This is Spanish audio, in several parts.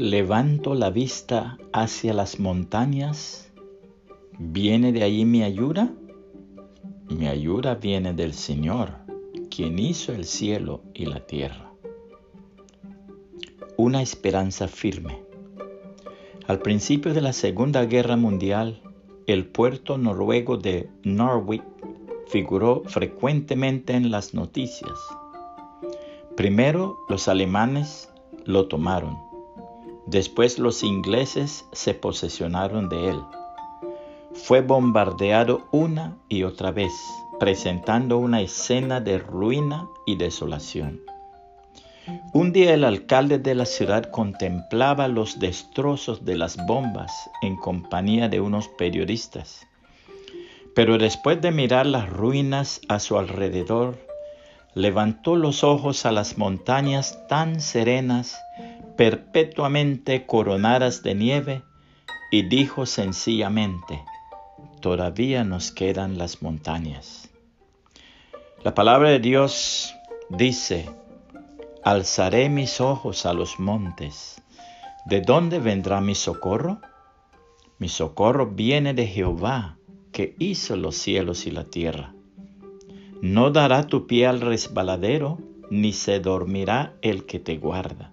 Levanto la vista hacia las montañas. ¿Viene de allí mi ayuda? Mi ayuda viene del Señor, quien hizo el cielo y la tierra. Una esperanza firme. Al principio de la Segunda Guerra Mundial, el puerto noruego de Norwich figuró frecuentemente en las noticias. Primero los alemanes lo tomaron Después los ingleses se posesionaron de él. Fue bombardeado una y otra vez, presentando una escena de ruina y desolación. Un día el alcalde de la ciudad contemplaba los destrozos de las bombas en compañía de unos periodistas. Pero después de mirar las ruinas a su alrededor, levantó los ojos a las montañas tan serenas perpetuamente coronadas de nieve, y dijo sencillamente, todavía nos quedan las montañas. La palabra de Dios dice, alzaré mis ojos a los montes. ¿De dónde vendrá mi socorro? Mi socorro viene de Jehová, que hizo los cielos y la tierra. No dará tu pie al resbaladero, ni se dormirá el que te guarda.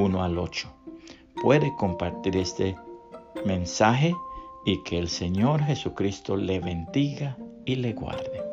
1 al 8. Puede compartir este mensaje y que el Señor Jesucristo le bendiga y le guarde.